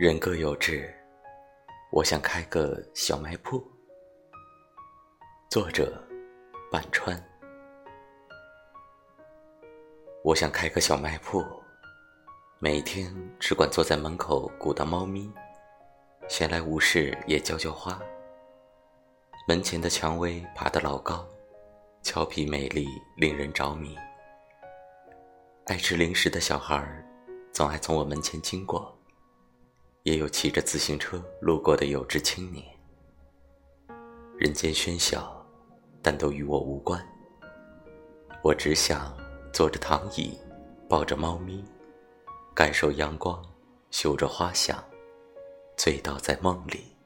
人各有志，我想开个小卖铺。作者：半川。我想开个小卖铺，每天只管坐在门口鼓捣猫咪，闲来无事也浇浇花。门前的蔷薇爬得老高，俏皮美丽，令人着迷。爱吃零食的小孩总爱从我门前经过。也有骑着自行车路过的有志青年。人间喧嚣，但都与我无关。我只想坐着躺椅，抱着猫咪，感受阳光，嗅着花香，醉倒在梦里。